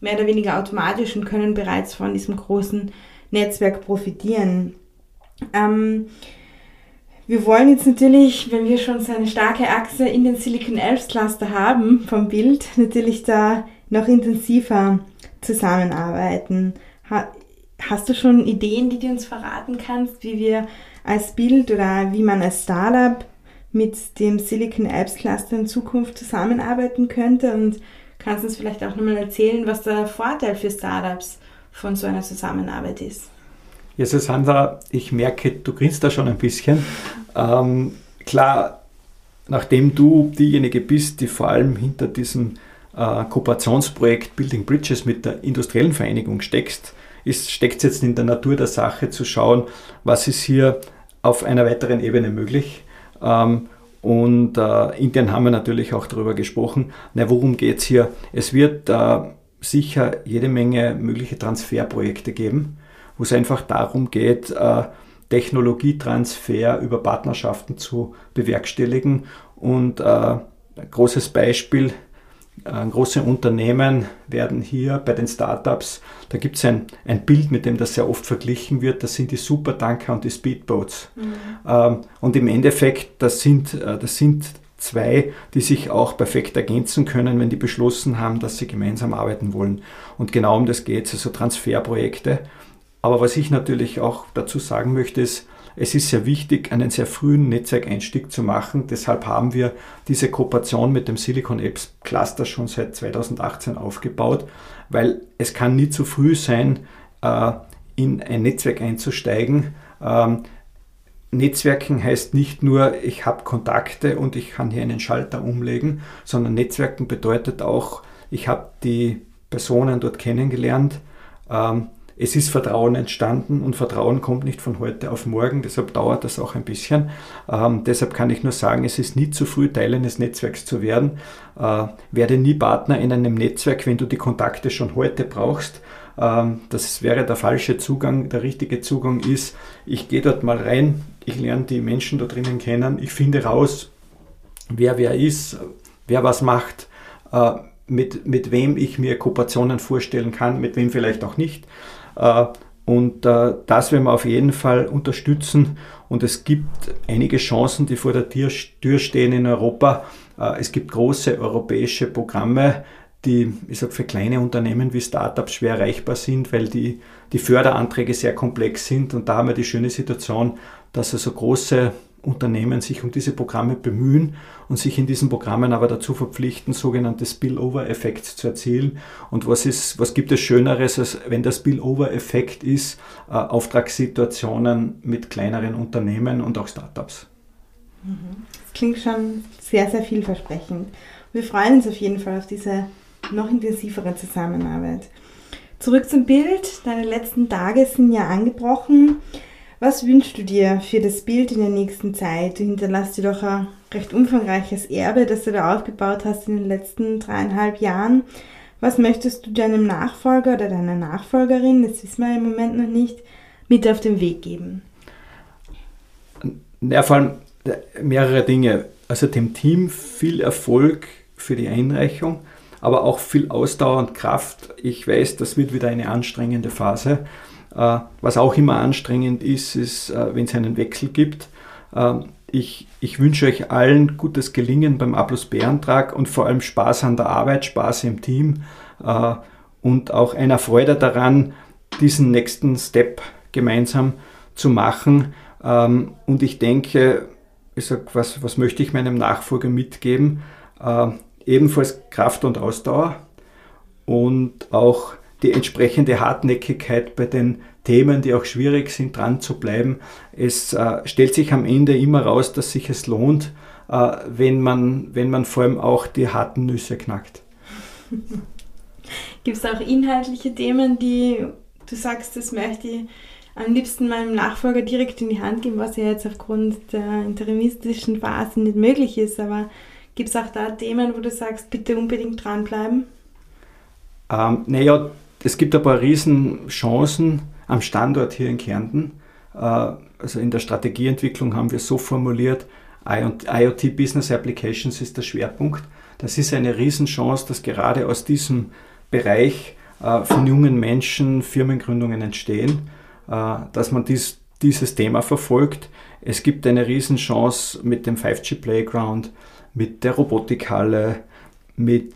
mehr oder weniger automatisch und können bereits von diesem großen Netzwerk profitieren. Ähm, wir wollen jetzt natürlich, wenn wir schon so eine starke Achse in den Silicon Alps Cluster haben vom Bild, natürlich da noch intensiver zusammenarbeiten. Hast du schon Ideen, die du uns verraten kannst, wie wir als Bild oder wie man als Startup mit dem Silicon Alps Cluster in Zukunft zusammenarbeiten könnte? Und kannst du uns vielleicht auch nochmal erzählen, was der Vorteil für Startups von so einer Zusammenarbeit ist?
Ja, Sandra, ich merke, du grinst da schon ein bisschen. Ähm, klar, nachdem du diejenige bist, die vor allem hinter diesem äh, Kooperationsprojekt Building Bridges mit der industriellen Vereinigung steckst, steckt es jetzt in der Natur der Sache zu schauen, was ist hier auf einer weiteren Ebene möglich. Ähm, und äh, intern haben wir natürlich auch darüber gesprochen, na, worum geht es hier? Es wird äh, sicher jede Menge mögliche Transferprojekte geben wo es einfach darum geht, äh, Technologietransfer über Partnerschaften zu bewerkstelligen. Und äh, ein großes Beispiel, äh, große Unternehmen werden hier bei den Startups, da gibt es ein, ein Bild, mit dem das sehr oft verglichen wird, das sind die Supertanker und die Speedboats. Mhm. Ähm, und im Endeffekt, das sind, das sind zwei, die sich auch perfekt ergänzen können, wenn die beschlossen haben, dass sie gemeinsam arbeiten wollen. Und genau um das geht es, also Transferprojekte. Aber was ich natürlich auch dazu sagen möchte, ist, es ist sehr wichtig, einen sehr frühen Netzwerkeinstieg zu machen. Deshalb haben wir diese Kooperation mit dem Silicon Apps Cluster schon seit 2018 aufgebaut, weil es kann nie zu früh sein, äh, in ein Netzwerk einzusteigen. Ähm, Netzwerken heißt nicht nur, ich habe Kontakte und ich kann hier einen Schalter umlegen, sondern Netzwerken bedeutet auch, ich habe die Personen dort kennengelernt, ähm, es ist Vertrauen entstanden und Vertrauen kommt nicht von heute auf morgen, deshalb dauert das auch ein bisschen. Ähm, deshalb kann ich nur sagen, es ist nie zu früh, Teil eines Netzwerks zu werden. Äh, werde nie Partner in einem Netzwerk, wenn du die Kontakte schon heute brauchst. ähm, das wäre der falsche Zugang. Der richtige Zugang ist, ich gehe dort mal rein, ich lerne die Menschen da drinnen kennen, ich finde raus, wer wer ist, wer was macht, äh, mit, mit wem ich mir Kooperationen vorstellen kann, mit wem vielleicht auch nicht. Äh, und äh, das werden wir auf jeden Fall unterstützen. Und es gibt einige Chancen, die vor der Tür stehen in Europa. Es gibt große europäische Programme, die ich sag, für kleine Unternehmen wie Startups schwer erreichbar sind, weil die, die Förderanträge sehr komplex sind. Und da haben wir die schöne Situation, dass also große Unternehmen sich um diese Programme bemühen und sich in diesen Programmen aber dazu verpflichten, sogenannte Spillover-Effekte zu erzielen. Und was, ist, was gibt es Schöneres, als wenn der Spillover-Effekt ist, äh, Auftragssituationen mit kleineren Unternehmen und auch Startups?
Mhm. Das klingt schon sehr, sehr vielversprechend. Wir freuen uns auf jeden Fall auf diese noch intensivere Zusammenarbeit. Zurück zum Bild. Deine letzten Tage sind ja angebrochen. Was wünschst du dir für das Bild in der nächsten Zeit? Du hinterlässt dir doch ein recht umfangreiches Erbe, das du da aufgebaut hast in den letzten dreieinhalb Jahren. Was möchtest du deinem Nachfolger oder deiner Nachfolgerin, das wissen wir im Moment noch nicht, mit auf den Weg geben?
Ja, vor allem äh, mehrere Dinge. Also dem Team viel Erfolg für die Einreichung, aber auch viel Ausdauer und Kraft. Ich weiß, das wird wieder eine anstrengende Phase. Äh, was auch immer anstrengend ist, ist, äh, wenn es einen Wechsel gibt. Ähm, ich, ich, wünsche euch allen gutes Gelingen beim A plus B-Antrag und vor allem Spaß an der Arbeit, Spaß im Team äh, und auch einer Freude daran, diesen nächsten Step gemeinsam zu machen. Ähm, und ich denke, ich sag, was, was möchte ich meinem Nachfolger mitgeben? ebenfalls Kraft und Ausdauer und auch die entsprechende Hartnäckigkeit bei den Themen, die auch schwierig sind, dran zu bleiben. Es äh, stellt sich am Ende immer raus, dass sich es lohnt, äh, wenn, man, wenn man vor allem auch die harten Nüsse knackt.
Gibt es auch inhaltliche Themen, die du sagst, das möchte ich am liebsten meinem Nachfolger direkt in die Hand geben, was ja jetzt aufgrund der interimistischen Phase nicht möglich ist, aber gibt es auch da Themen, wo du sagst, bitte unbedingt dranbleiben?
Ähm, naja, es gibt paar Riesenchancen am Standort hier in Kärnten. Äh, also in der Strategieentwicklung haben wir so formuliert, IoT Business Applications ist der Schwerpunkt. Das ist eine Riesenchance, dass gerade aus diesem Bereich äh, von jungen Menschen Firmengründungen entstehen, äh, dass man dies, dieses Thema verfolgt. Es gibt eine Riesenchance mit dem 5G Playground, mit der Robotikhalle, mit,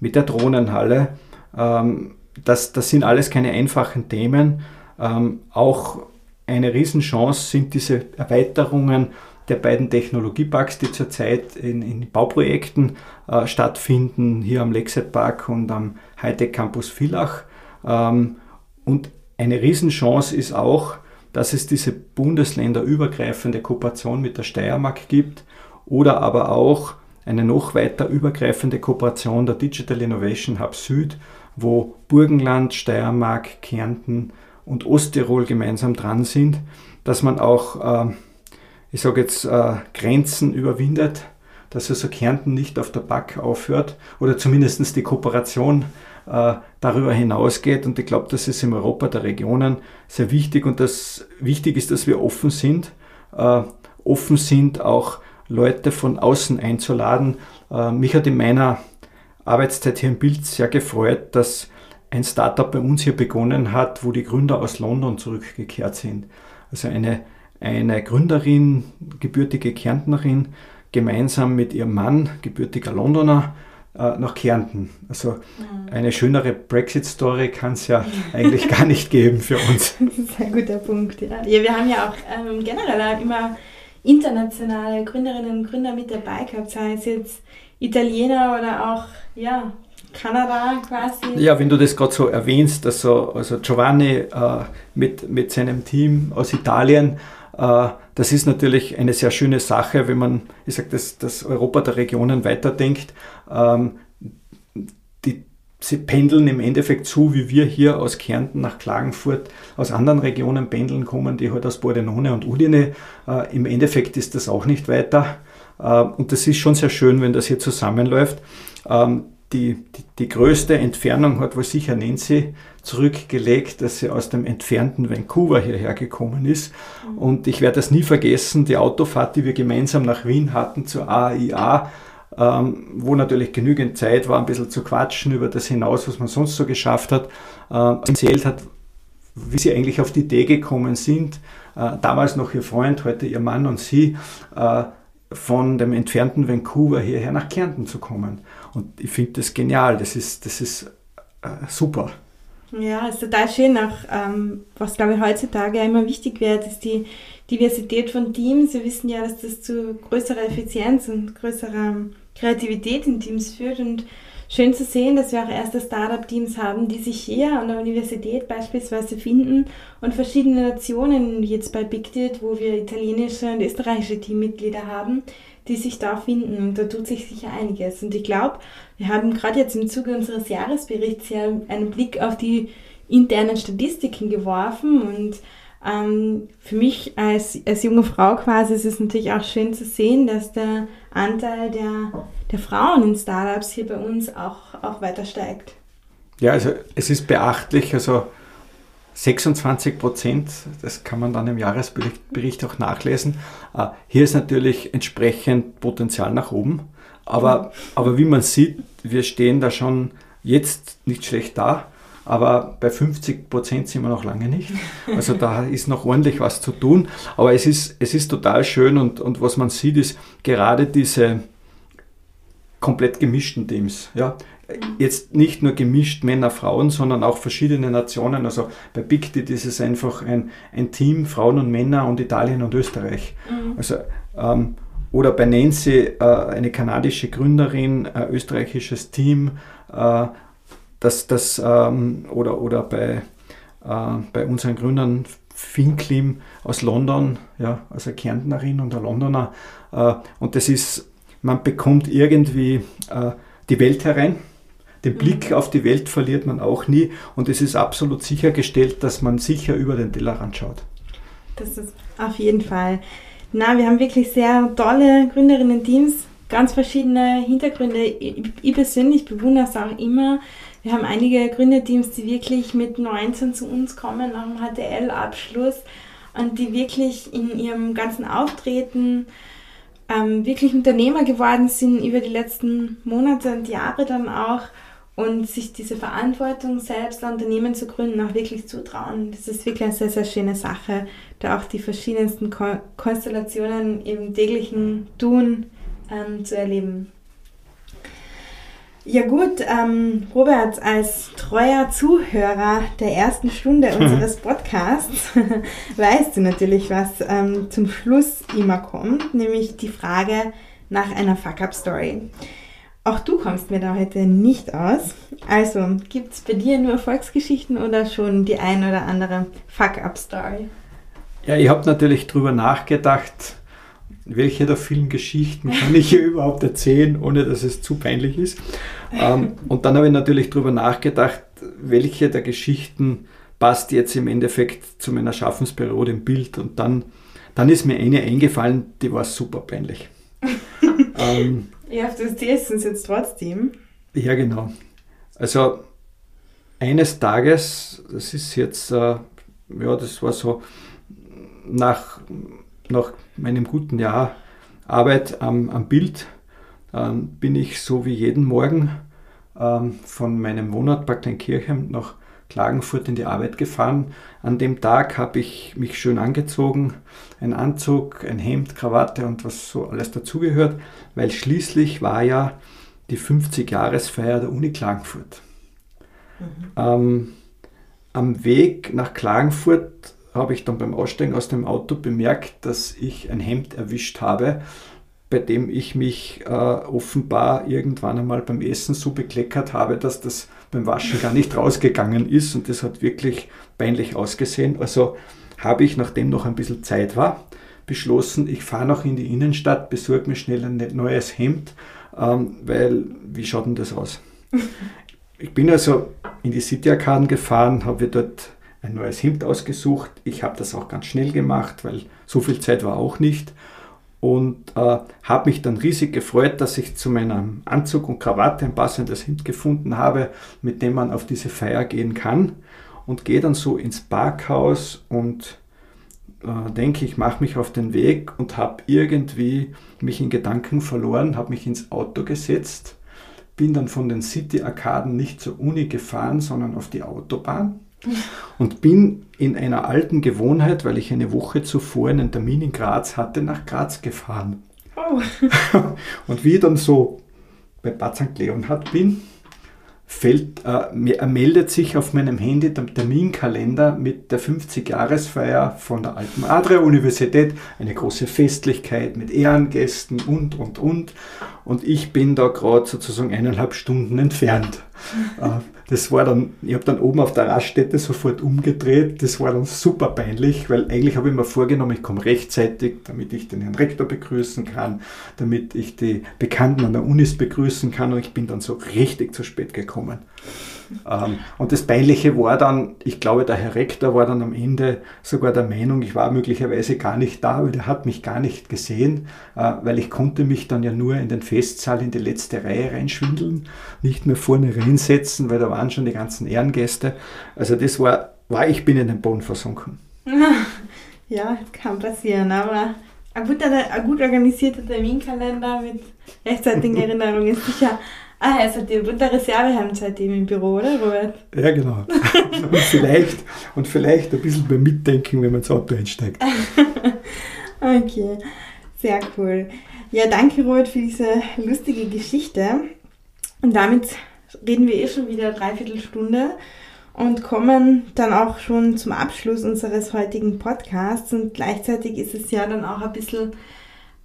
mit der Drohnenhalle. Ähm, das, das sind alles keine einfachen Themen. Ähm, auch eine Riesenchance sind diese Erweiterungen der beiden Technologieparks, die zurzeit in, in Bauprojekten äh, stattfinden, hier am Lexet Park und am Hightech Campus Villach. Ähm, und eine Riesenchance ist auch, dass es diese bundesländerübergreifende Kooperation mit der Steiermark gibt oder aber auch eine noch weiter übergreifende Kooperation der Digital Innovation Hub Süd wo Burgenland, Steiermark, Kärnten und Osttirol gemeinsam dran sind, dass man auch, äh, ich sage jetzt, äh, Grenzen überwindet, dass also Kärnten nicht auf der Back aufhört oder zumindest die Kooperation äh, darüber hinausgeht. Und ich glaube, das ist im Europa der Regionen sehr wichtig und das wichtig ist, dass wir offen sind, äh, offen sind auch Leute von außen einzuladen. Äh, mich hat in meiner Arbeitszeit hier im Bild sehr gefreut, dass ein Startup bei uns hier begonnen hat, wo die Gründer aus London zurückgekehrt sind. Also eine, eine Gründerin, gebürtige Kärntnerin, gemeinsam mit ihrem Mann, gebürtiger Londoner, äh, nach Kärnten. Also mhm. eine schönere Brexit-Story kann es ja eigentlich gar nicht geben für uns.
Das ist ein guter Punkt, ja. ja wir haben ja auch ähm, generell immer internationale Gründerinnen und Gründer mit dabei gehabt, sei es jetzt Italiener oder auch, ja, Kanada quasi.
Ja, wenn du das gerade so erwähnst, also, also Giovanni äh, mit, mit seinem Team aus Italien, äh, das ist natürlich eine sehr schöne Sache, wenn man, ich sage, das, das Europa der Regionen weiterdenkt. Ähm, sie pendeln im Endeffekt zu, wie wir hier aus Kärnten nach Klagenfurt aus anderen Regionen pendeln kommen, die halt aus Bordenone und Udine. Äh, Im Endeffekt ist das auch nicht weiter. Äh, und das ist schon sehr schön, wenn das hier zusammenläuft. Ähm, die, die, die, größte Entfernung hat wohl sicher Nancy zurückgelegt, dass sie aus dem entfernten Vancouver hierher gekommen ist. Mhm. Und ich werde das nie vergessen, die Autofahrt, die wir gemeinsam nach Wien hatten zur AIA, ähm, wo natürlich genügend Zeit war, ein bisschen zu quatschen über das hinaus, was man sonst so geschafft hat, äh, erzählt hat, wie sie eigentlich auf die Idee gekommen sind, äh, damals noch ihr Freund, heute ihr Mann und sie, äh, von dem entfernten Vancouver hierher nach Kärnten zu kommen. Und ich finde das genial, das ist, das ist äh, super.
Ja, ist total schön. Auch ähm, was, glaube ich, heutzutage immer wichtig wird, ist die Diversität von Teams. Wir wissen ja, dass das zu größerer Effizienz und größerer Kreativität in Teams führt. Und schön zu sehen, dass wir auch erste Startup-Teams haben, die sich hier an der Universität beispielsweise finden und verschiedene Nationen, jetzt bei BigDit, wo wir italienische und österreichische Teammitglieder haben, die sich da finden. Und da tut sich sicher einiges. Und ich glaube, wir haben gerade jetzt im Zuge unseres Jahresberichts ja einen Blick auf die internen Statistiken geworfen und ähm, für mich als, als junge Frau quasi ist es natürlich auch schön zu sehen, dass der Anteil der, der Frauen in Startups hier bei uns auch, auch weiter steigt.
Ja, also es ist beachtlich, also 26 Prozent, das kann man dann im Jahresbericht auch nachlesen. Äh, hier ist natürlich entsprechend Potenzial nach oben, aber, aber wie man sieht, wir stehen da schon jetzt nicht schlecht da. Aber bei 50 Prozent sind wir noch lange nicht. Also da ist noch ordentlich was zu tun. Aber es ist, es ist total schön und, und was man sieht, ist gerade diese komplett gemischten Teams. Ja, jetzt nicht nur gemischt Männer, Frauen, sondern auch verschiedene Nationen. Also bei Big Dit ist es einfach ein, ein Team, Frauen und Männer und Italien und Österreich. Mhm. Also, ähm, oder bei Nancy, äh, eine kanadische Gründerin, äh, österreichisches Team, äh, das, das, ähm, oder, oder bei, äh, bei unseren Gründern Finklim aus London, ja, also Kärntnerin und ein Londoner. Äh, und das ist, man bekommt irgendwie äh, die Welt herein. Den Blick mhm. auf die Welt verliert man auch nie und es ist absolut sichergestellt, dass man sicher über den Tellerrand schaut.
Das ist auf jeden Fall. Na, wir haben wirklich sehr tolle Gründerinnen-Teams, ganz verschiedene Hintergründe. Ich persönlich bewundere es auch immer, wir haben einige Gründerteams, die wirklich mit 19 zu uns kommen nach dem HTL-Abschluss und die wirklich in ihrem ganzen Auftreten ähm, wirklich Unternehmer geworden sind über die letzten Monate und Jahre dann auch und sich diese Verantwortung, selbst ein Unternehmen zu gründen, auch wirklich zutrauen. Das ist wirklich eine sehr, sehr schöne Sache, da auch die verschiedensten Ko Konstellationen im täglichen Tun ähm, zu erleben. Ja gut, ähm, Robert, als treuer Zuhörer der ersten Stunde unseres Podcasts weißt du natürlich, was ähm, zum Schluss immer kommt, nämlich die Frage nach einer Fuck-Up-Story. Auch du kommst mir da heute nicht aus. Also, gibt es bei dir nur Erfolgsgeschichten oder schon die ein oder andere Fuck-Up-Story?
Ja, ich habe natürlich drüber nachgedacht, welche der vielen Geschichten kann ich hier überhaupt erzählen, ohne dass es zu peinlich ist. Ähm, und dann habe ich natürlich darüber nachgedacht, welche der Geschichten passt jetzt im Endeffekt zu meiner Schaffensperiode im Bild. Und dann, dann ist mir eine eingefallen, die war super peinlich.
ähm, ja, auf das uns jetzt trotzdem.
Ja, genau. Also eines Tages, das ist jetzt, äh, ja, das war so nach nach meinem guten Jahr Arbeit am, am Bild ähm, bin ich so wie jeden Morgen ähm, von meinem Wohnort Bad nach Klagenfurt in die Arbeit gefahren. An dem Tag habe ich mich schön angezogen, ein Anzug, ein Hemd, Krawatte und was so alles dazugehört, weil schließlich war ja die 50-Jahresfeier der Uni Klagenfurt. Mhm. Ähm, am Weg nach Klagenfurt habe ich dann beim Aussteigen aus dem Auto bemerkt, dass ich ein Hemd erwischt habe, bei dem ich mich äh, offenbar irgendwann einmal beim Essen so bekleckert habe, dass das beim Waschen gar nicht rausgegangen ist und das hat wirklich peinlich ausgesehen. Also habe ich, nachdem noch ein bisschen Zeit war, beschlossen, ich fahre noch in die Innenstadt, besorge mir schnell ein neues Hemd, ähm, weil wie schaut denn das aus? Ich bin also in die City Arkaden gefahren, habe dort ein neues Hemd ausgesucht. Ich habe das auch ganz schnell gemacht, weil so viel Zeit war auch nicht. und äh, habe mich dann riesig gefreut, dass ich zu meinem Anzug und Krawatte ein passendes Hemd gefunden habe, mit dem man auf diese Feier gehen kann und gehe dann so ins Parkhaus und äh, denke, ich mache mich auf den Weg und habe irgendwie mich in Gedanken verloren, habe mich ins Auto gesetzt, bin dann von den City-Arkaden nicht zur Uni gefahren, sondern auf die Autobahn und bin in einer alten Gewohnheit, weil ich eine Woche zuvor einen Termin in Graz hatte, nach Graz gefahren. Oh. und wie ich dann so bei Bad St. Leonhard bin, fällt, äh, meldet sich auf meinem Handy der Terminkalender mit der 50-Jahresfeier von der Alten Adria Universität, eine große Festlichkeit mit Ehrengästen und, und, und. Und ich bin da gerade sozusagen eineinhalb Stunden entfernt. Äh, das war dann, ich habe dann oben auf der Raststätte sofort umgedreht. Das war dann super peinlich, weil eigentlich habe ich mir vorgenommen, ich komme rechtzeitig, damit ich den Herrn Rektor begrüßen kann, damit ich die Bekannten an der Unis begrüßen kann und ich bin dann so richtig zu spät gekommen. Ähm, und das Peinliche war dann, ich glaube, der Herr Rektor war dann am Ende sogar der Meinung, ich war möglicherweise gar nicht da, weil der hat mich gar nicht gesehen, äh, weil ich konnte mich dann ja nur in den Festsaal in die letzte Reihe reinschwindeln, nicht mehr vorne reinsetzen, weil da waren schon die ganzen Ehrengäste. Also das war, war ich bin in den Boden versunken.
Ja, kann passieren, aber ein gut, ein gut organisierter Terminkalender mit rechtzeitigen Erinnerungen ist sicher Ah, hat die bunte Reservehemd seitdem im Büro, oder Robert?
Ja, genau. und, vielleicht, und vielleicht ein bisschen beim Mitdenken, wenn man ins Auto einsteigt.
okay, sehr cool. Ja, danke Robert für diese lustige Geschichte. Und damit reden wir eh schon wieder eine Dreiviertelstunde und kommen dann auch schon zum Abschluss unseres heutigen Podcasts. Und gleichzeitig ist es ja dann auch ein bisschen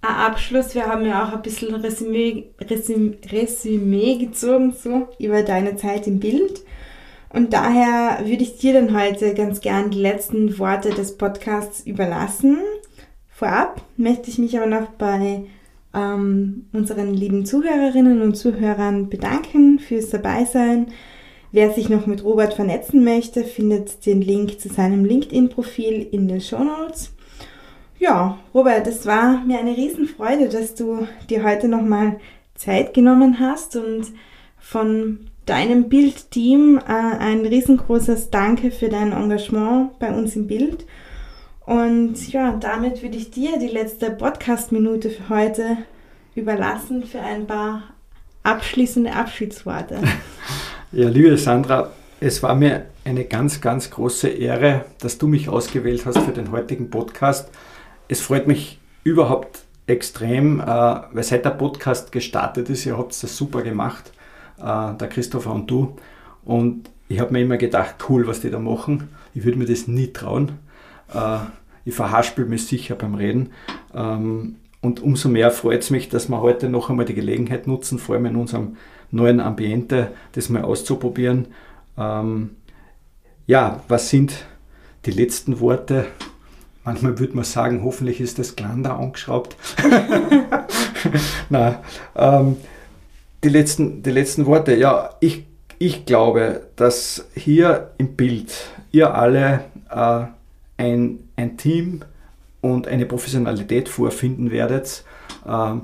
Abschluss. Wir haben ja auch ein bisschen Resümee, Resümee, Resümee gezogen so, über deine Zeit im Bild. Und daher würde ich dir dann heute ganz gern die letzten Worte des Podcasts überlassen. Vorab möchte ich mich aber noch bei ähm, unseren lieben Zuhörerinnen und Zuhörern bedanken fürs Dabeisein. Wer sich noch mit Robert vernetzen möchte, findet den Link zu seinem LinkedIn-Profil in den Show Notes. Ja, Robert, es war mir eine Riesenfreude, dass du dir heute nochmal Zeit genommen hast und von deinem Bildteam äh, ein riesengroßes Danke für dein Engagement bei uns im Bild. Und ja, damit würde ich dir die letzte Podcast-Minute für heute überlassen für ein paar abschließende Abschiedsworte.
Ja, liebe Sandra, es war mir eine ganz, ganz große Ehre, dass du mich ausgewählt hast für den heutigen Podcast es freut mich überhaupt extrem, äh, weil seit der Podcast gestartet ist, ihr habt das super gemacht, äh, der Christopher und du. Und ich habe mir immer gedacht, cool, was die da machen. Ich würde mir das nie trauen. Äh, ich verhaspel mich sicher beim Reden. Ähm, und umso mehr freut es mich, dass wir heute noch einmal die Gelegenheit nutzen, vor allem in unserem neuen Ambiente, das mal auszuprobieren. Ähm, ja, was sind die letzten Worte? Manchmal würde man sagen, hoffentlich ist das Glander angeschraubt. Na, ähm, die, letzten, die letzten Worte. Ja, ich, ich glaube, dass hier im Bild ihr alle äh, ein, ein Team und eine Professionalität vorfinden werdet, äh,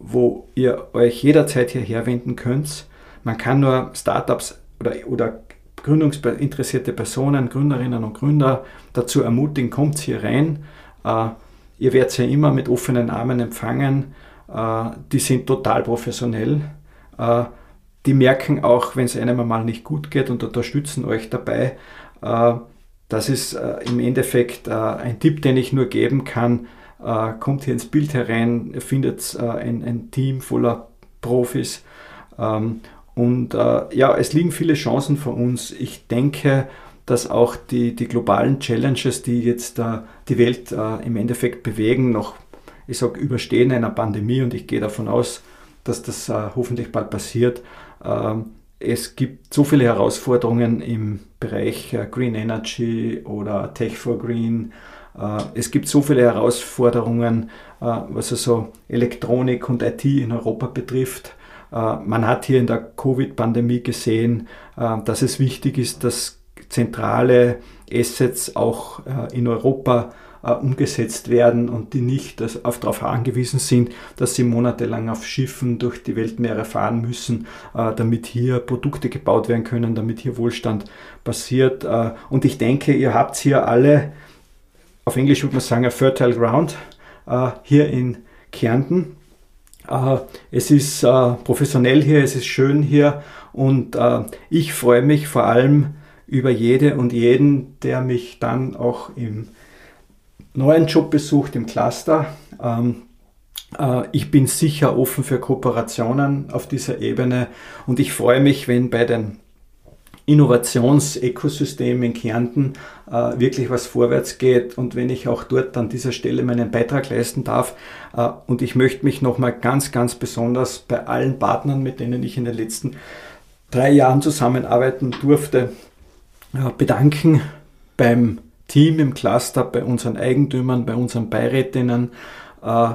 wo ihr euch jederzeit hierher wenden könnt. Man kann nur Startups oder, oder gründungsinteressierte Personen, Gründerinnen und Gründer dazu ermutigen, kommt hier rein. Äh, ihr werdet ja immer mit offenen Armen empfangen. Äh, die sind total professionell. Äh, die merken auch, wenn es einem mal nicht gut geht und unterstützen euch dabei. Das ist im Endeffekt ein Tipp, den ich nur geben kann. kommt hier ins Bild herein, findet ein, ein Team voller Profis. Ähm, und äh, ja, es liegen viele Chancen vor uns. Ich denke, dass auch die, die globalen Challenges, die jetzt äh, die Welt äh, im Endeffekt bewegen, noch, ich sage, überstehen einer Pandemie und ich gehe davon aus, dass das äh, hoffentlich bald passiert. Ähm, es gibt so viele Herausforderungen im Bereich äh, Green Energy oder Tech for Green. Äh, es gibt so viele Herausforderungen, was also Elektronik und IT in Europa betrifft. Äh, man hat hier in der Covid-Pandemie gesehen, äh, dass es wichtig ist, dass zentrale Assets auch äh, in Europa umgesetzt werden und die nicht darauf angewiesen sind, dass sie monatelang auf Schiffen durch die Weltmeere fahren müssen, damit hier Produkte gebaut werden können, damit hier Wohlstand passiert. Und ich denke, ihr habt hier alle, auf Englisch würde man sagen, a fertile ground hier in Kärnten. Äh, es ist äh, professionell hier, es ist schön hier und ich freue mich vor allem über jede und jeden, der mich dann auch im neuen Job besucht, im Cluster. Ähm, ich bin sicher offen für Kooperationen auf dieser Ebene und ich freue mich, wenn bei den Innovationsökosystem in Kärnten äh, wirklich was vorwärts geht und wenn ich auch dort an dieser Stelle meinen Beitrag leisten darf. Äh, und ich möchte mich nochmal ganz, ganz besonders bei allen Partnern, mit denen ich in den letzten drei Jahren zusammenarbeiten durfte, äh, bedanken beim Team im Cluster, bei unseren Eigentümern, bei unseren Beirätinnen äh,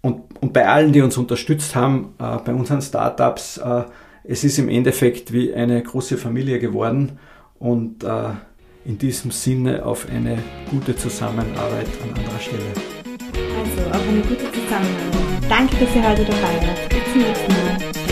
und, und bei allen, die uns unterstützt haben, äh, bei unseren Startups. Äh, es ist im Endeffekt wie eine große Familie geworden und äh, in diesem Sinne auf eine gute Zusammenarbeit an anderer Stelle.
Also auf eine gute Zusammenarbeit. Danke, dass ihr heute dabei wart. Bis zum nächsten Mal.